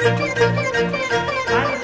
Thank you.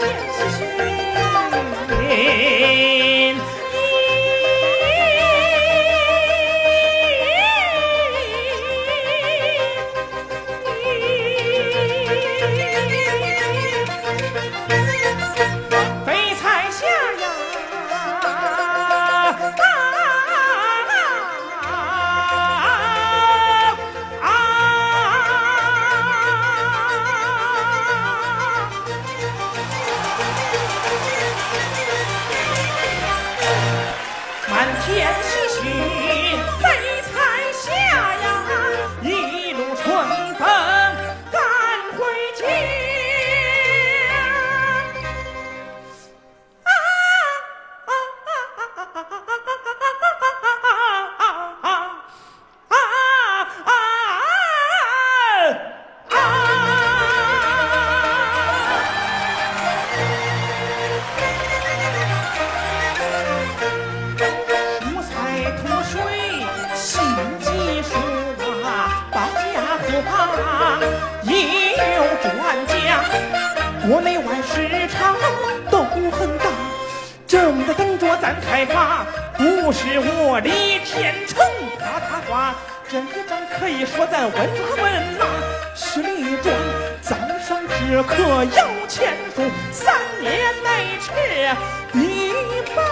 国内外市场都很大，正在等着咱开发。不是我的天成夸他话，这一仗可以说咱稳稳拿。十里庄早上只可要签署，三年内吃一半。